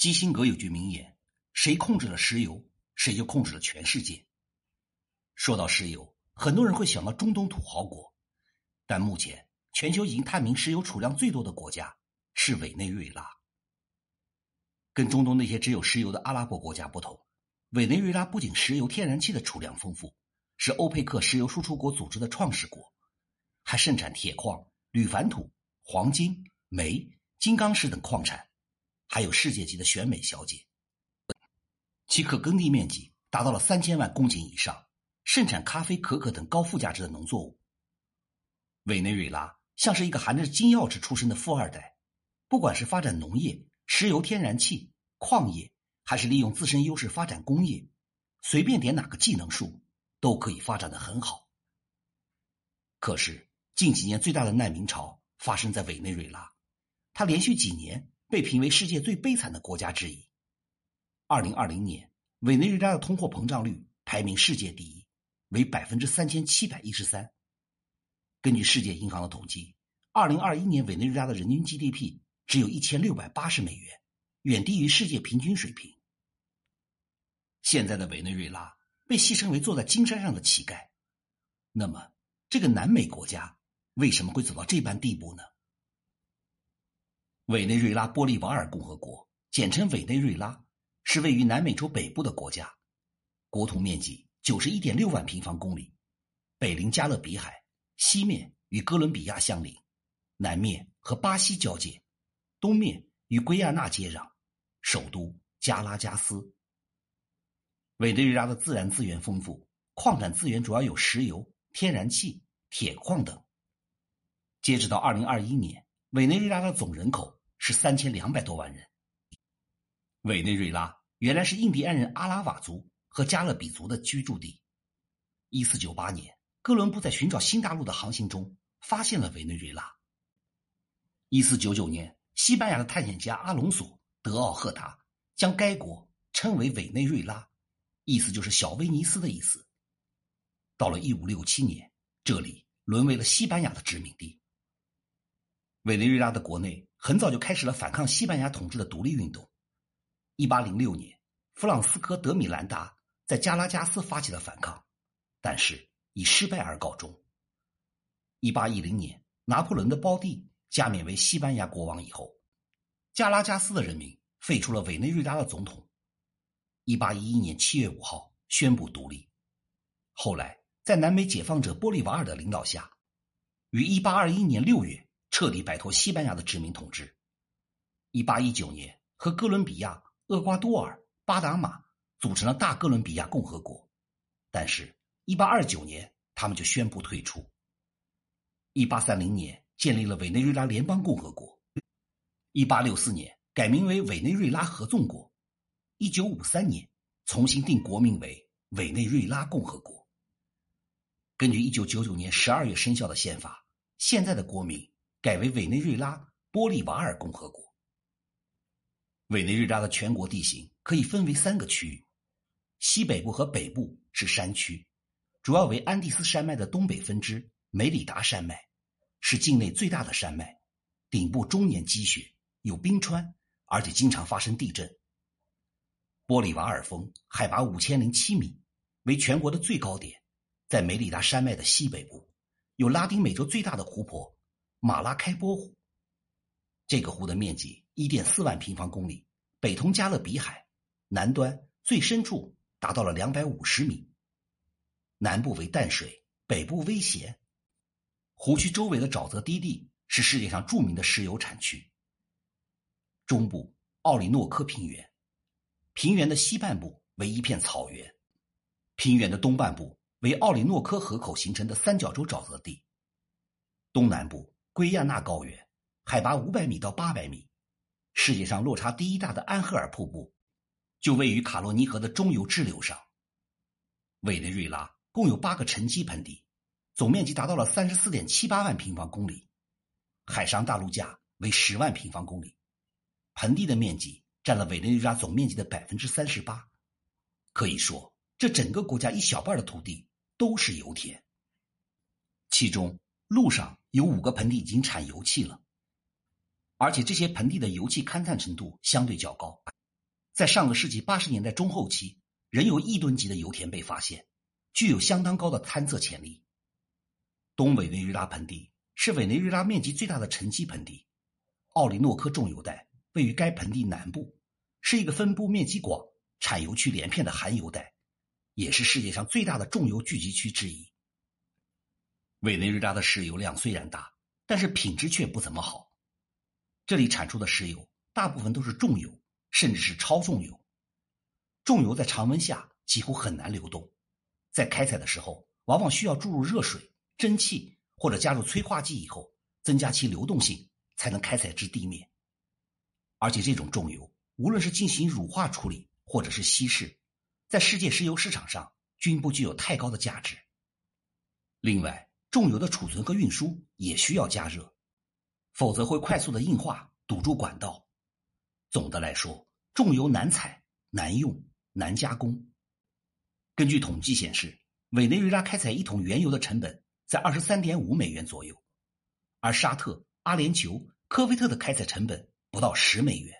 基辛格有句名言：“谁控制了石油，谁就控制了全世界。”说到石油，很多人会想到中东土豪国，但目前全球已经探明石油储量最多的国家是委内瑞拉。跟中东那些只有石油的阿拉伯国家不同，委内瑞拉不仅石油、天然气的储量丰富，是欧佩克石油输出国组织的创始国，还盛产铁矿、铝矾土、黄金、煤、金刚石等矿产。还有世界级的选美小姐，其可耕地面积达到了三千万公顷以上，盛产咖啡、可可等高附加值的农作物。委内瑞拉像是一个含着金钥匙出生的富二代，不管是发展农业、石油、天然气、矿业，还是利用自身优势发展工业，随便点哪个技能树都可以发展的很好。可是近几年最大的难民潮发生在委内瑞拉，它连续几年。被评为世界最悲惨的国家之一。二零二零年，委内瑞拉的通货膨胀率排名世界第一，为百分之三千七百一十三。根据世界银行的统计，二零二一年委内瑞拉的人均 GDP 只有一千六百八十美元，远低于世界平均水平。现在的委内瑞拉被戏称为坐在金山上的乞丐。那么，这个南美国家为什么会走到这般地步呢？委内瑞拉玻利瓦尔共和国，简称委内瑞拉，是位于南美洲北部的国家，国土面积九十一点六万平方公里，北临加勒比海，西面与哥伦比亚相邻，南面和巴西交界，东面与圭亚那接壤，首都加拉加斯。委内瑞拉的自然资源丰富，矿产资源主要有石油、天然气、铁矿等。截止到二零二一年，委内瑞拉的总人口。是三千两百多万人。委内瑞拉原来是印第安人阿拉瓦族和加勒比族的居住地。一四九八年，哥伦布在寻找新大陆的航行中发现了委内瑞拉。一四九九年，西班牙的探险家阿隆索·德奥赫达将该国称为委内瑞拉，意思就是小威尼斯的意思。到了一五六七年，这里沦为了西班牙的殖民地。委内瑞拉的国内。很早就开始了反抗西班牙统治的独立运动。一八零六年，弗朗斯科·德米兰达在加拉加斯发起了反抗，但是以失败而告终。一八一零年，拿破仑的胞弟加冕为西班牙国王以后，加拉加斯的人民废除了委内瑞拉的总统。一八一一年七月五号宣布独立。后来，在南美解放者玻利瓦尔的领导下，于一八二一年六月。彻底摆脱西班牙的殖民统治。一八一九年，和哥伦比亚、厄瓜多尔、巴拿马组成了大哥伦比亚共和国，但是，一八二九年他们就宣布退出。一八三零年，建立了委内瑞拉联邦共和国。一八六四年，改名为委内瑞拉合众国。一九五三年，重新定国名为委内瑞拉共和国。根据一九九九年十二月生效的宪法，现在的国名。改为委内瑞拉玻利瓦尔共和国。委内瑞拉的全国地形可以分为三个区域，西北部和北部是山区，主要为安第斯山脉的东北分支梅里达山脉，是境内最大的山脉，顶部终年积雪，有冰川，而且经常发生地震。玻利瓦尔峰海拔五千零七米，为全国的最高点，在梅里达山脉的西北部，有拉丁美洲最大的湖泊。马拉开波湖，这个湖的面积一点四万平方公里，北通加勒比海，南端最深处达到了两百五十米。南部为淡水，北部微咸。湖区周围的沼泽低地是世界上著名的石油产区。中部奥里诺科平原，平原的西半部为一片草原，平原的东半部为奥里诺科河口形成的三角洲沼泽地。东南部。圭亚那高原海拔五百米到八百米，世界上落差第一大的安赫尔瀑布就位于卡洛尼河的中游支流上。委内瑞拉共有八个沉积盆地，总面积达到了三十四点七八万平方公里，海上大陆架为十万平方公里，盆地的面积占了委内瑞拉总面积的百分之三十八。可以说，这整个国家一小半的土地都是油田，其中。路上有五个盆地已经产油气了，而且这些盆地的油气勘探程度相对较高。在上个世纪八十年代中后期，仍有亿吨级的油田被发现，具有相当高的探测潜力。东委内瑞拉盆地是委内瑞拉面积最大的沉积盆地，奥里诺科重油带位于该盆地南部，是一个分布面积广、产油区连片的含油带，也是世界上最大的重油聚集区之一。委内瑞拉的石油量虽然大，但是品质却不怎么好。这里产出的石油大部分都是重油，甚至是超重油。重油在常温下几乎很难流动，在开采的时候往往需要注入热水。蒸汽或者加入催化剂以后，增加其流动性，才能开采至地面。而且这种重油，无论是进行乳化处理或者是稀释，在世界石油市场上均不具有太高的价值。另外，重油的储存和运输也需要加热，否则会快速的硬化，堵住管道。总的来说，重油难采、难用、难加工。根据统计显示，委内瑞拉开采一桶原油的成本。在二十三点五美元左右，而沙特、阿联酋、科威特的开采成本不到十美元，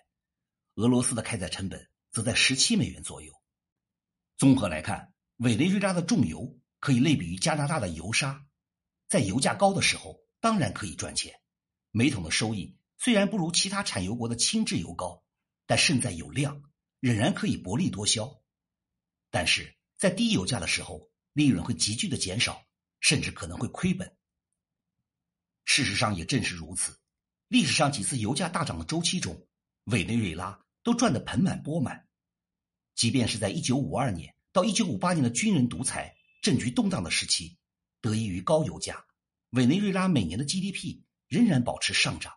俄罗斯的开采成本则在十七美元左右。综合来看，委内瑞拉的重油可以类比于加拿大的油砂，在油价高的时候当然可以赚钱，每桶的收益虽然不如其他产油国的轻质油高，但胜在有量，仍然可以薄利多销。但是在低油价的时候，利润会急剧的减少。甚至可能会亏本。事实上也正是如此，历史上几次油价大涨的周期中，委内瑞拉都赚得盆满钵满。即便是在一九五二年到一九五八年的军人独裁、政局动荡的时期，得益于高油价，委内瑞拉每年的 GDP 仍然保持上涨。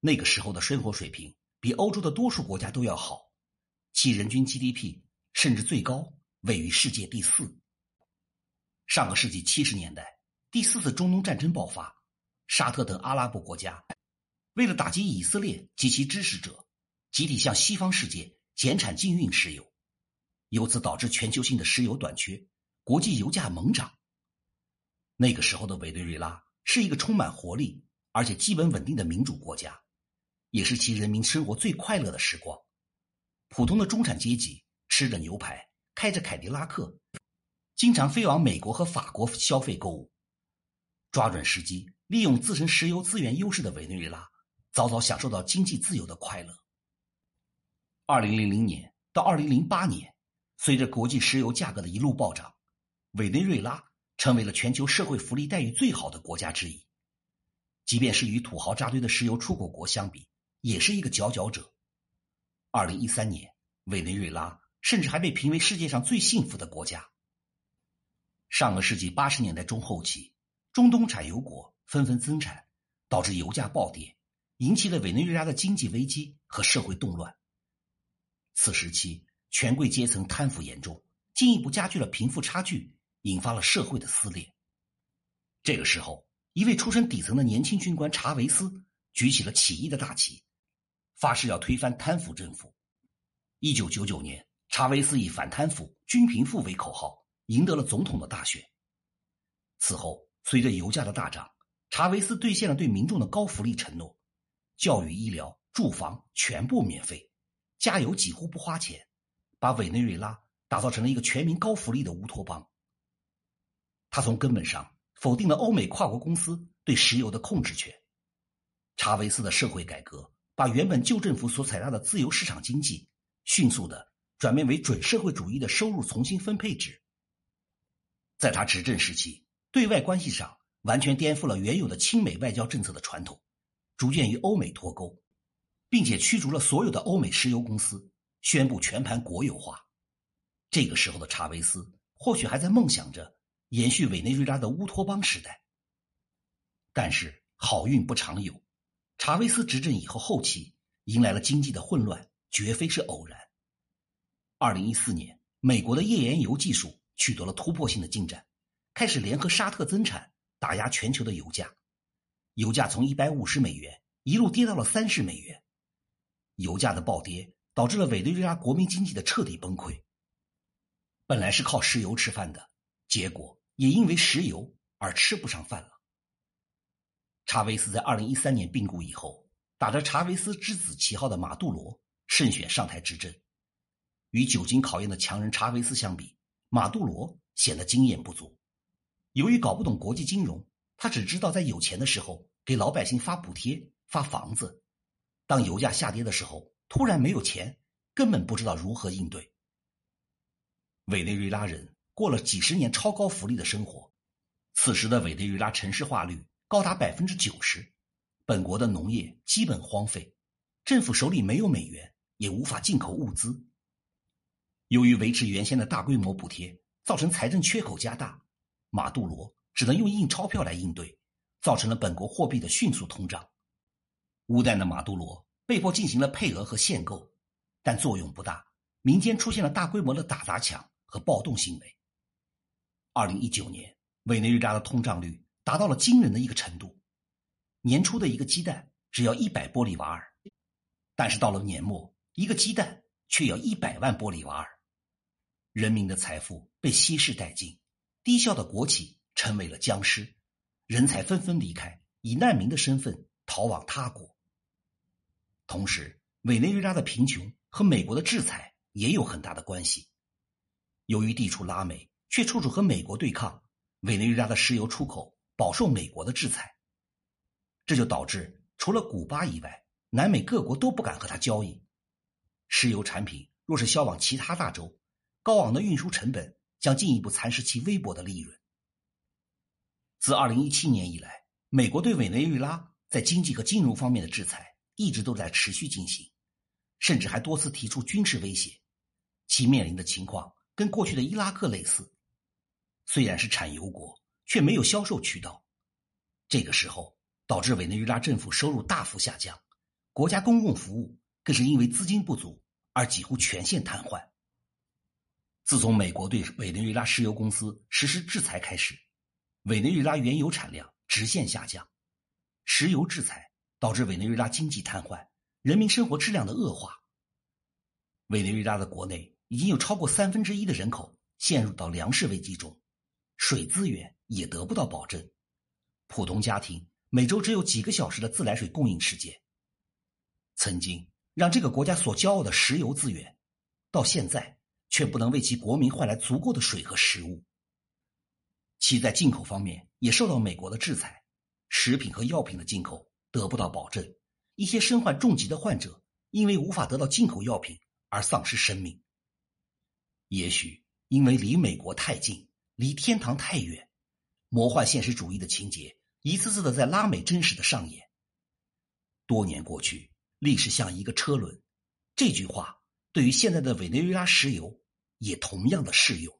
那个时候的生活水平比欧洲的多数国家都要好，其人均 GDP 甚至最高位于世界第四。上个世纪七十年代，第四次中东战争爆发，沙特等阿拉伯国家为了打击以色列及其支持者，集体向西方世界减产禁运石油，由此导致全球性的石油短缺，国际油价猛涨。那个时候的委内瑞拉是一个充满活力而且基本稳定的民主国家，也是其人民生活最快乐的时光。普通的中产阶级吃着牛排，开着凯迪拉克。经常飞往美国和法国消费购物，抓准时机，利用自身石油资源优势的委内瑞拉，早早享受到经济自由的快乐。二零零零年到二零零八年，随着国际石油价格的一路暴涨，委内瑞拉成为了全球社会福利待遇最好的国家之一。即便是与土豪扎堆的石油出口国相比，也是一个佼佼者。二零一三年，委内瑞拉甚至还被评为世界上最幸福的国家。上个世纪八十年代中后期，中东产油国纷纷增产，导致油价暴跌，引起了委内瑞拉的经济危机和社会动乱。此时期，权贵阶层贪腐严重，进一步加剧了贫富差距，引发了社会的撕裂。这个时候，一位出身底层的年轻军官查韦斯举起了起义的大旗，发誓要推翻贪腐政府。一九九九年，查韦斯以反贪腐、均贫富为口号。赢得了总统的大选。此后，随着油价的大涨，查韦斯兑现了对民众的高福利承诺：教育、医疗、住房全部免费，加油几乎不花钱，把委内瑞拉打造成了一个全民高福利的乌托邦。他从根本上否定了欧美跨国公司对石油的控制权。查韦斯的社会改革把原本旧政府所采纳的自由市场经济，迅速的转变为准社会主义的收入重新分配制。在他执政时期，对外关系上完全颠覆了原有的亲美外交政策的传统，逐渐与欧美脱钩，并且驱逐了所有的欧美石油公司，宣布全盘国有化。这个时候的查韦斯或许还在梦想着延续委内瑞拉的乌托邦时代。但是好运不常有，查韦斯执政以后后期迎来了经济的混乱，绝非是偶然。二零一四年，美国的页岩油技术。取得了突破性的进展，开始联合沙特增产，打压全球的油价。油价从一百五十美元一路跌到了三十美元。油价的暴跌导致了委内瑞拉国民经济的彻底崩溃。本来是靠石油吃饭的，结果也因为石油而吃不上饭了。查韦斯在二零一三年病故以后，打着查韦斯之子旗号的马杜罗胜选上台执政，与久经考验的强人查韦斯相比，马杜罗显得经验不足。由于搞不懂国际金融，他只知道在有钱的时候给老百姓发补贴、发房子；当油价下跌的时候，突然没有钱，根本不知道如何应对。委内瑞拉人过了几十年超高福利的生活，此时的委内瑞拉城市化率高达百分之九十，本国的农业基本荒废，政府手里没有美元，也无法进口物资。由于维持原先的大规模补贴，造成财政缺口加大，马杜罗只能用印钞票来应对，造成了本国货币的迅速通胀。无奈的马杜罗被迫进行了配额和限购，但作用不大，民间出现了大规模的打砸抢。和暴动行为。二零一九年，委内瑞拉的通胀率达到了惊人的一个程度，年初的一个鸡蛋只要一百玻利瓦尔，但是到了年末，一个鸡蛋却要一百万玻利瓦尔，人民的财富被稀释殆尽，低效的国企成为了僵尸，人才纷纷离开，以难民的身份逃往他国。同时，委内瑞拉的贫穷和美国的制裁也有很大的关系。由于地处拉美，却处处和美国对抗，委内瑞拉的石油出口饱受美国的制裁，这就导致除了古巴以外，南美各国都不敢和他交易。石油产品若是销往其他大洲，高昂的运输成本将进一步蚕食其微薄的利润。自二零一七年以来，美国对委内瑞拉在经济和金融方面的制裁一直都在持续进行，甚至还多次提出军事威胁，其面临的情况。跟过去的伊拉克类似，虽然是产油国，却没有销售渠道。这个时候导致委内瑞拉政府收入大幅下降，国家公共服务更是因为资金不足而几乎全线瘫痪。自从美国对委内瑞拉石油公司实施制裁开始，委内瑞拉原油产量直线下降，石油制裁导致委内瑞拉经济瘫痪，人民生活质量的恶化。委内瑞拉的国内。已经有超过三分之一的人口陷入到粮食危机中，水资源也得不到保证，普通家庭每周只有几个小时的自来水供应时间。曾经让这个国家所骄傲的石油资源，到现在却不能为其国民换来足够的水和食物。其在进口方面也受到美国的制裁，食品和药品的进口得不到保证，一些身患重疾的患者因为无法得到进口药品而丧失生命。也许因为离美国太近，离天堂太远，魔幻现实主义的情节一次次的在拉美真实的上演。多年过去，历史像一个车轮，这句话对于现在的委内瑞拉石油也同样的适用。